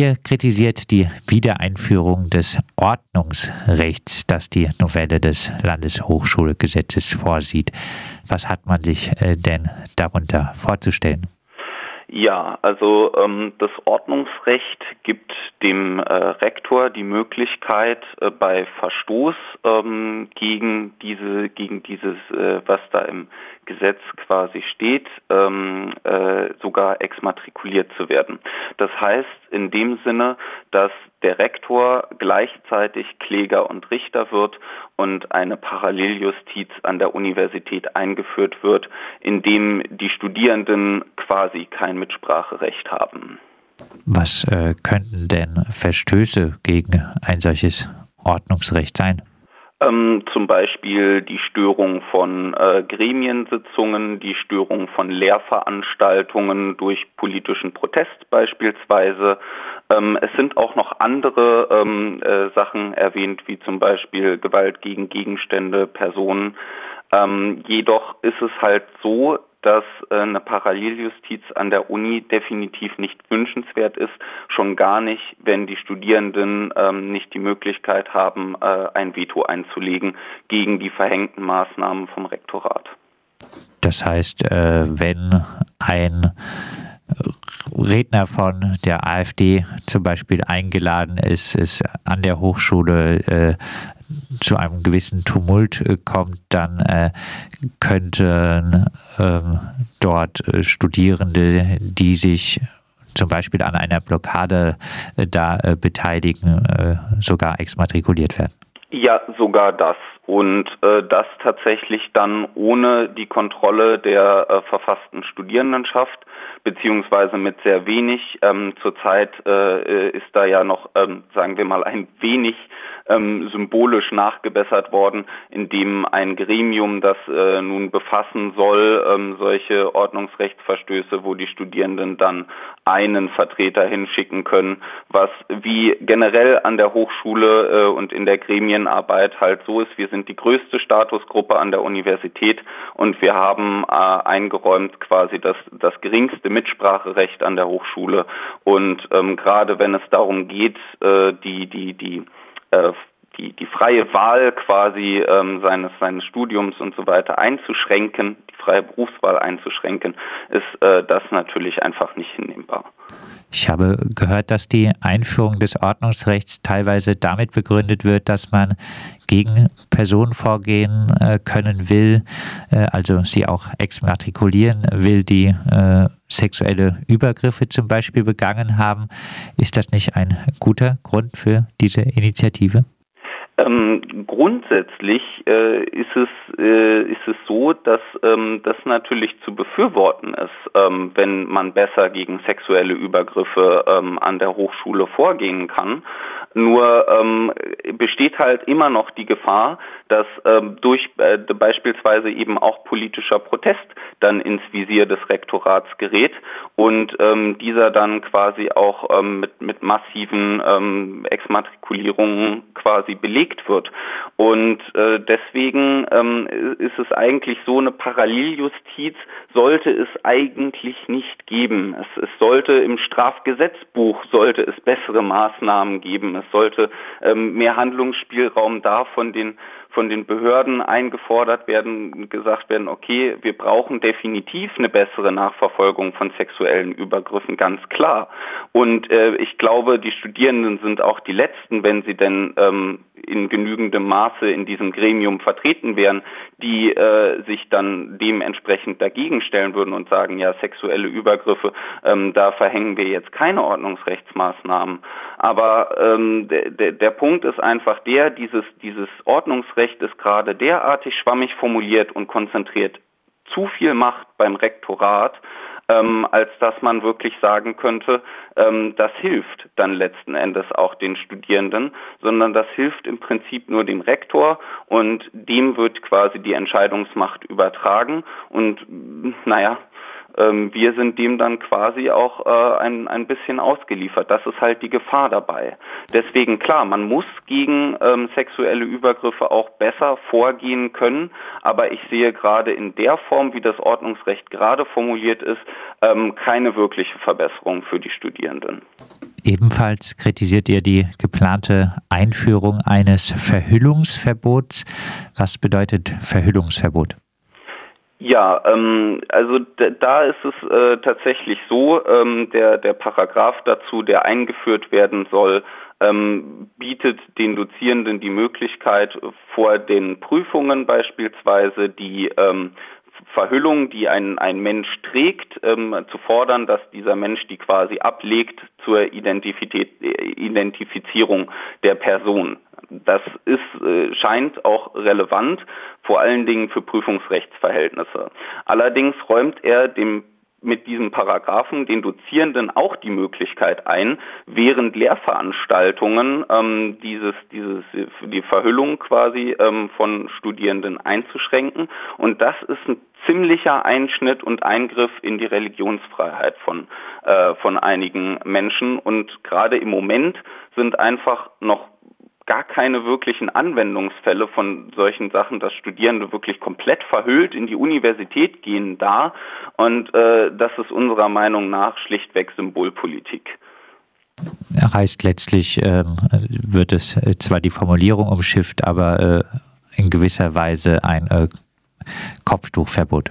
Ihr kritisiert die Wiedereinführung des Ordnungsrechts, das die Novelle des Landeshochschulgesetzes vorsieht. Was hat man sich äh, denn darunter vorzustellen? Ja, also ähm, das Ordnungsrecht gibt dem äh, Rektor die Möglichkeit, äh, bei Verstoß ähm, gegen diese, gegen dieses, äh, was da im Gesetz quasi steht, ähm, äh, sogar exmatrikuliert zu werden. Das heißt in dem Sinne, dass der Rektor gleichzeitig Kläger und Richter wird und eine Paralleljustiz an der Universität eingeführt wird, in dem die Studierenden quasi kein Mitspracherecht haben. Was äh, könnten denn Verstöße gegen ein solches Ordnungsrecht sein? Ähm, zum Beispiel die Störung von äh, Gremiensitzungen, die Störung von Lehrveranstaltungen durch politischen Protest beispielsweise. Ähm, es sind auch noch andere ähm, äh, Sachen erwähnt, wie zum Beispiel Gewalt gegen Gegenstände, Personen. Ähm, jedoch ist es halt so, dass äh, eine Paralleljustiz an der Uni definitiv nicht wünschenswert ist, schon gar nicht, wenn die Studierenden ähm, nicht die Möglichkeit haben, äh, ein Veto einzulegen gegen die verhängten Maßnahmen vom Rektorat. Das heißt, äh, wenn ein Redner von der AfD zum Beispiel eingeladen ist, es an der Hochschule äh, zu einem gewissen Tumult äh, kommt, dann äh, könnten ähm, dort äh, Studierende, die sich zum Beispiel an einer Blockade äh, da äh, beteiligen, äh, sogar exmatrikuliert werden. Ja, sogar das. Und das tatsächlich dann ohne die Kontrolle der verfassten Studierendenschaft, beziehungsweise mit sehr wenig. Ähm, zurzeit ist da ja noch, ähm, sagen wir mal, ein wenig ähm, symbolisch nachgebessert worden, indem ein Gremium, das äh, nun befassen soll, ähm, solche Ordnungsrechtsverstöße, wo die Studierenden dann einen Vertreter hinschicken können, was wie generell an der Hochschule äh, und in der Gremienarbeit halt so ist. Wir sind die größte Statusgruppe an der Universität und wir haben äh, eingeräumt quasi das, das geringste Mitspracherecht an der Hochschule. Und ähm, gerade wenn es darum geht, äh, die, die, die äh, die, die freie Wahl quasi ähm, seines, seines Studiums und so weiter einzuschränken, die freie Berufswahl einzuschränken, ist äh, das natürlich einfach nicht hinnehmbar. Ich habe gehört, dass die Einführung des Ordnungsrechts teilweise damit begründet wird, dass man gegen Personen vorgehen äh, können will, äh, also sie auch exmatrikulieren will, die äh, sexuelle Übergriffe zum Beispiel begangen haben. Ist das nicht ein guter Grund für diese Initiative? Ähm, grundsätzlich äh, ist es äh, ist es so, dass ähm, das natürlich zu befürworten ist, ähm, wenn man besser gegen sexuelle Übergriffe ähm, an der Hochschule vorgehen kann. Nur ähm, besteht halt immer noch die Gefahr, dass ähm, durch äh, beispielsweise eben auch politischer Protest dann ins Visier des Rektorats gerät und ähm, dieser dann quasi auch ähm, mit, mit massiven ähm, Exmatrikulierungen quasi belegt wird. Und äh, deswegen ähm, ist es eigentlich so, eine Paralleljustiz sollte es eigentlich nicht geben. Es, es sollte im Strafgesetzbuch sollte es bessere Maßnahmen geben. Es sollte ähm, mehr Handlungsspielraum da von den von den Behörden eingefordert werden, gesagt werden, okay, wir brauchen definitiv eine bessere Nachverfolgung von sexuellen Übergriffen, ganz klar. Und äh, ich glaube, die Studierenden sind auch die Letzten, wenn sie denn ähm, in genügendem Maße in diesem Gremium vertreten wären, die äh, sich dann dementsprechend dagegen stellen würden und sagen, ja, sexuelle Übergriffe, ähm, da verhängen wir jetzt keine Ordnungsrechtsmaßnahmen. Aber ähm, der, der, Punkt ist einfach der, dieses, dieses Ordnungsrecht ist gerade derartig schwammig formuliert und konzentriert zu viel Macht beim Rektorat, ähm, als dass man wirklich sagen könnte, ähm, das hilft dann letzten Endes auch den Studierenden, sondern das hilft im Prinzip nur dem Rektor und dem wird quasi die Entscheidungsmacht übertragen. Und naja, ähm, wir sind dem dann quasi auch äh, ein, ein bisschen ausgeliefert. Das ist halt die Gefahr dabei. Deswegen klar, man muss gegen ähm, sexuelle Übergriffe auch besser vorgehen können, aber ich sehe gerade in der Form, wie das Ordnungsrecht gerade formuliert ist, ähm, keine wirkliche Verbesserung für die Studierenden. Ebenfalls kritisiert ihr die geplante Einführung eines Verhüllungsverbots. Was bedeutet Verhüllungsverbot? Ja, ähm, also da ist es äh, tatsächlich so, ähm, der, der Paragraph dazu, der eingeführt werden soll, ähm, bietet den Dozierenden die Möglichkeit, vor den Prüfungen beispielsweise die ähm, Verhüllung, die ein, ein Mensch trägt, ähm, zu fordern, dass dieser Mensch die quasi ablegt zur Identität, Identifizierung der Person. Das ist, äh, scheint auch relevant, vor allen Dingen für Prüfungsrechtsverhältnisse. Allerdings räumt er dem mit diesem Paragraphen den Dozierenden auch die Möglichkeit ein, während Lehrveranstaltungen ähm, dieses, dieses, die Verhüllung quasi ähm, von Studierenden einzuschränken. Und das ist ein ziemlicher Einschnitt und Eingriff in die Religionsfreiheit von, äh, von einigen Menschen. Und gerade im Moment sind einfach noch gar keine wirklichen Anwendungsfälle von solchen Sachen, dass Studierende wirklich komplett verhüllt in die Universität gehen da. Und äh, das ist unserer Meinung nach schlichtweg Symbolpolitik. Heißt letztlich, äh, wird es äh, zwar die Formulierung umschifft, aber äh, in gewisser Weise ein äh, Kopftuchverbot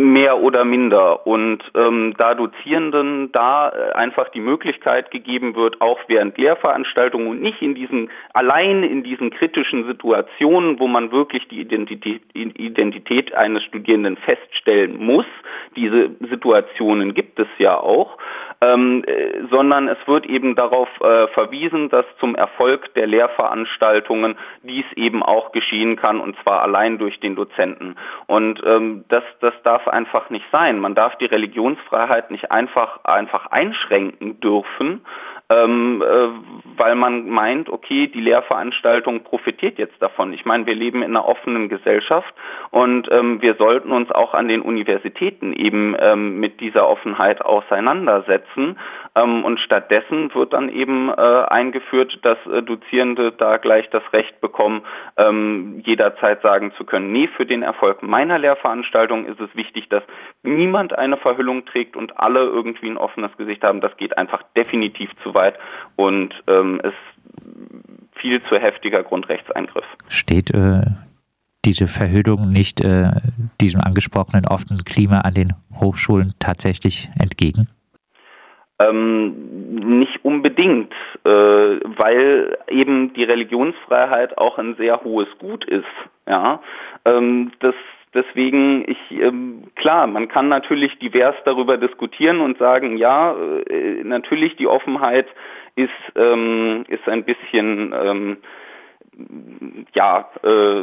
mehr oder minder. Und ähm, da Dozierenden da äh, einfach die Möglichkeit gegeben wird, auch während Lehrveranstaltungen und nicht in diesen, allein in diesen kritischen Situationen, wo man wirklich die Identität, Identität eines Studierenden feststellen muss, diese Situationen gibt es ja auch, ähm, äh, sondern es wird eben darauf äh, verwiesen, dass zum Erfolg der Lehrveranstaltungen dies eben auch geschehen kann und zwar allein durch den Dozenten. Und ähm, das, das darf einfach nicht sein. Man darf die Religionsfreiheit nicht einfach einfach einschränken dürfen, ähm, äh, weil man meint, okay, die Lehrveranstaltung profitiert jetzt davon. Ich meine, wir leben in einer offenen Gesellschaft und ähm, wir sollten uns auch an den Universitäten eben ähm, mit dieser Offenheit auseinandersetzen. Ähm, und stattdessen wird dann eben äh, eingeführt, dass äh, Dozierende da gleich das Recht bekommen, ähm, jederzeit sagen zu können, nee, für den Erfolg meiner Lehrveranstaltung ist es wichtig, dass niemand eine Verhüllung trägt und alle irgendwie ein offenes Gesicht haben. Das geht einfach definitiv zu weit und ähm, ist viel zu heftiger Grundrechtseingriff. Steht äh, diese Verhüllung nicht äh, diesem angesprochenen offenen Klima an den Hochschulen tatsächlich entgegen? Ähm, nicht unbedingt, äh, weil eben die Religionsfreiheit auch ein sehr hohes Gut ist. Ja, ähm, das Deswegen, ich ähm, klar, man kann natürlich divers darüber diskutieren und sagen, ja, äh, natürlich die Offenheit ist ähm, ist ein bisschen ähm, ja äh,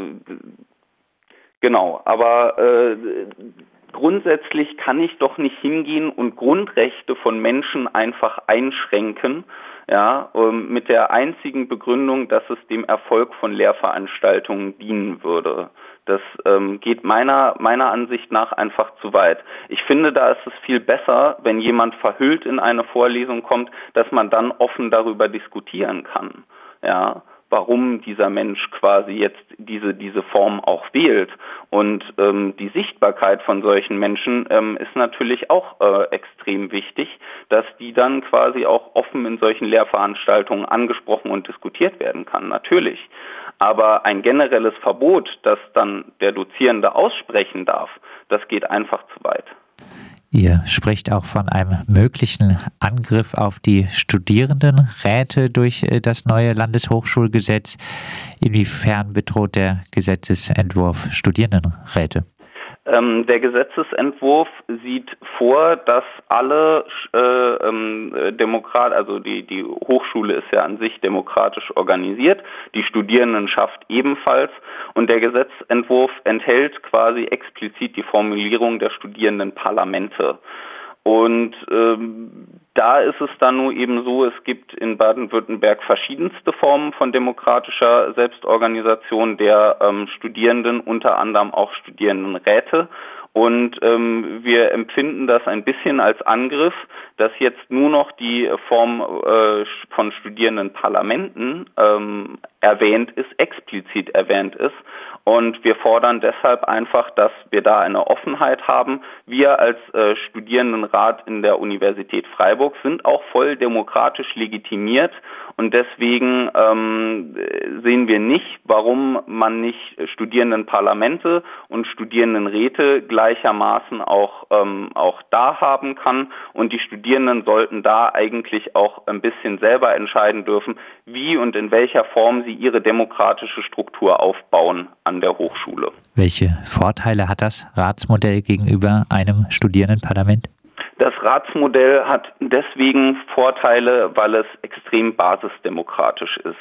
genau, aber äh, grundsätzlich kann ich doch nicht hingehen und Grundrechte von Menschen einfach einschränken, ja, ähm, mit der einzigen Begründung, dass es dem Erfolg von Lehrveranstaltungen dienen würde. Das ähm, geht meiner, meiner Ansicht nach einfach zu weit. Ich finde, da ist es viel besser, wenn jemand verhüllt in eine Vorlesung kommt, dass man dann offen darüber diskutieren kann. Ja, warum dieser Mensch quasi jetzt diese, diese Form auch wählt. Und ähm, die Sichtbarkeit von solchen Menschen ähm, ist natürlich auch äh, extrem wichtig, dass die dann quasi auch offen in solchen Lehrveranstaltungen angesprochen und diskutiert werden kann, natürlich. Aber ein generelles Verbot, das dann der Dozierende aussprechen darf, das geht einfach zu weit. Ihr spricht auch von einem möglichen Angriff auf die Studierendenräte durch äh, das neue Landeshochschulgesetz. Inwiefern bedroht der Gesetzesentwurf Studierendenräte? Ähm, der Gesetzesentwurf sieht vor, dass alle äh, ähm, Demokrat, also die, die Hochschule ist ja an sich demokratisch organisiert, die Studierendenschaft ebenfalls und der Gesetzentwurf enthält quasi explizit die Formulierung der Studierendenparlamente. Und ähm, da ist es dann nur eben so, es gibt in Baden-Württemberg verschiedenste Formen von demokratischer Selbstorganisation der ähm, Studierenden, unter anderem auch Studierendenräte. Und ähm, wir empfinden das ein bisschen als Angriff, dass jetzt nur noch die Form äh, von Studierendenparlamenten ähm, erwähnt ist, explizit erwähnt ist Und wir fordern deshalb einfach, dass wir da eine Offenheit haben. Wir als äh, Studierendenrat in der Universität Freiburg sind auch voll demokratisch legitimiert und deswegen ähm, sehen wir nicht, warum man nicht Studierendenparlamente und Studierendenräte gleichermaßen auch, ähm, auch da haben kann. Und die Studierenden sollten da eigentlich auch ein bisschen selber entscheiden dürfen, wie und in welcher Form sie ihre demokratische Struktur aufbauen an der Hochschule. Welche Vorteile hat das Ratsmodell gegenüber einem Studierendenparlament? Das Ratsmodell hat deswegen Vorteile, weil es extrem basisdemokratisch ist.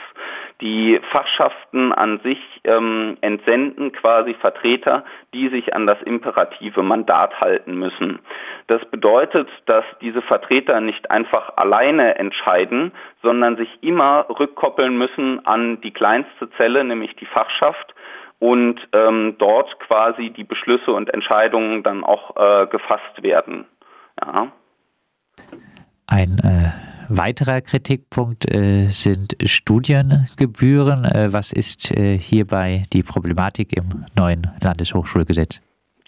Die Fachschaften an sich ähm, entsenden quasi Vertreter, die sich an das imperative Mandat halten müssen. Das bedeutet, dass diese Vertreter nicht einfach alleine entscheiden, sondern sich immer rückkoppeln müssen an die kleinste Zelle, nämlich die Fachschaft, und ähm, dort quasi die Beschlüsse und Entscheidungen dann auch äh, gefasst werden. Ja. Ein äh, weiterer Kritikpunkt äh, sind Studiengebühren. Äh, was ist äh, hierbei die Problematik im neuen Landeshochschulgesetz?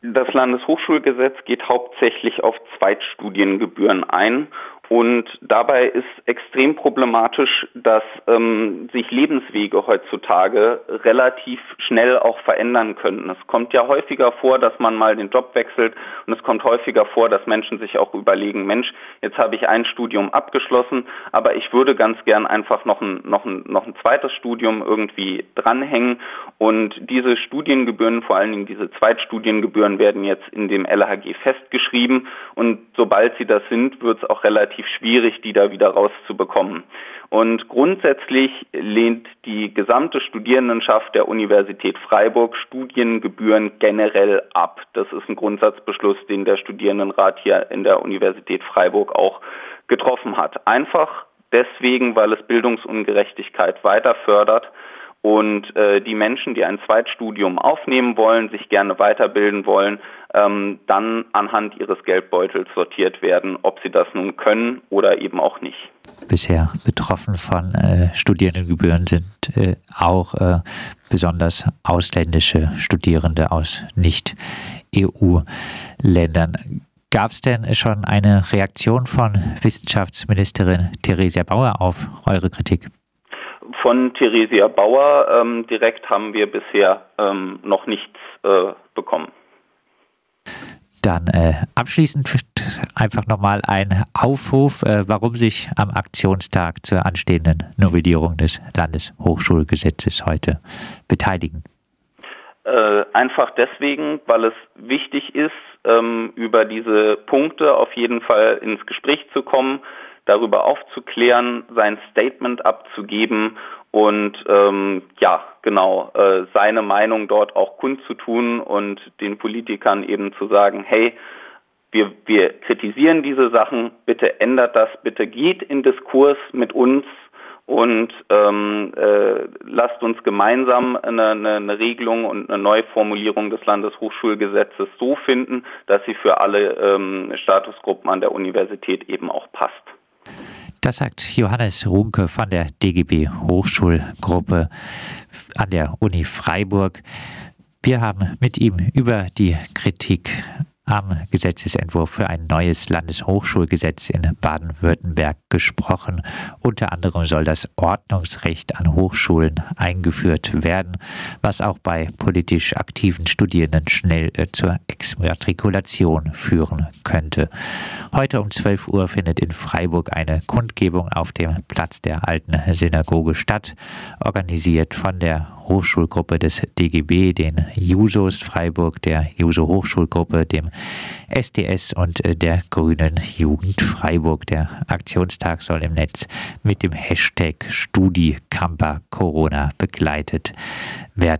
Das Landeshochschulgesetz geht hauptsächlich auf Zweitstudiengebühren ein und dabei ist extrem problematisch, dass ähm, sich Lebenswege heutzutage relativ schnell auch verändern können. Es kommt ja häufiger vor, dass man mal den Job wechselt und es kommt häufiger vor, dass Menschen sich auch überlegen, Mensch, jetzt habe ich ein Studium abgeschlossen, aber ich würde ganz gern einfach noch ein, noch ein, noch ein zweites Studium irgendwie dranhängen. Und diese Studiengebühren, vor allen Dingen diese Zweitstudiengebühren, werden jetzt in dem LHG festgeschrieben. Und sobald sie das sind, wird es auch relativ relativ schwierig, die da wieder rauszubekommen. Und grundsätzlich lehnt die gesamte Studierendenschaft der Universität Freiburg Studiengebühren generell ab. Das ist ein Grundsatzbeschluss, den der Studierendenrat hier in der Universität Freiburg auch getroffen hat. Einfach deswegen, weil es Bildungsungerechtigkeit weiter fördert und äh, die Menschen, die ein Zweitstudium aufnehmen wollen, sich gerne weiterbilden wollen, ähm, dann anhand ihres Geldbeutels sortiert werden, ob sie das nun können oder eben auch nicht. Bisher betroffen von äh, Studierendengebühren sind äh, auch äh, besonders ausländische Studierende aus Nicht-EU-Ländern. Gab es denn schon eine Reaktion von Wissenschaftsministerin Theresia Bauer auf eure Kritik? Von Theresia Bauer ähm, direkt haben wir bisher ähm, noch nichts äh, bekommen. Dann äh, abschließend einfach nochmal ein Aufruf, äh, warum sich am Aktionstag zur anstehenden Novellierung des Landeshochschulgesetzes heute beteiligen. Äh, einfach deswegen, weil es wichtig ist, ähm, über diese Punkte auf jeden Fall ins Gespräch zu kommen, darüber aufzuklären, sein Statement abzugeben und ähm, ja, genau, äh, seine Meinung dort auch kundzutun und den Politikern eben zu sagen, hey, wir, wir kritisieren diese Sachen, bitte ändert das, bitte geht in Diskurs mit uns und ähm, äh, lasst uns gemeinsam eine, eine, eine Regelung und eine Neuformulierung des Landeshochschulgesetzes so finden, dass sie für alle ähm, Statusgruppen an der Universität eben auch passt. Das sagt Johannes Runke von der DGB Hochschulgruppe an der Uni Freiburg. Wir haben mit ihm über die Kritik am Gesetzesentwurf für ein neues Landeshochschulgesetz in Baden-Württemberg gesprochen. Unter anderem soll das Ordnungsrecht an Hochschulen eingeführt werden, was auch bei politisch aktiven Studierenden schnell äh, zur Exmatrikulation führen könnte. Heute um 12 Uhr findet in Freiburg eine Kundgebung auf dem Platz der alten Synagoge statt, organisiert von der Hochschulgruppe des DGB, den Jusos Freiburg, der Juso Hochschulgruppe, dem SDS und äh, der Grünen Jugend Freiburg. Der Aktionstag soll im Netz mit dem Hashtag StudiCamper Corona begleitet werden.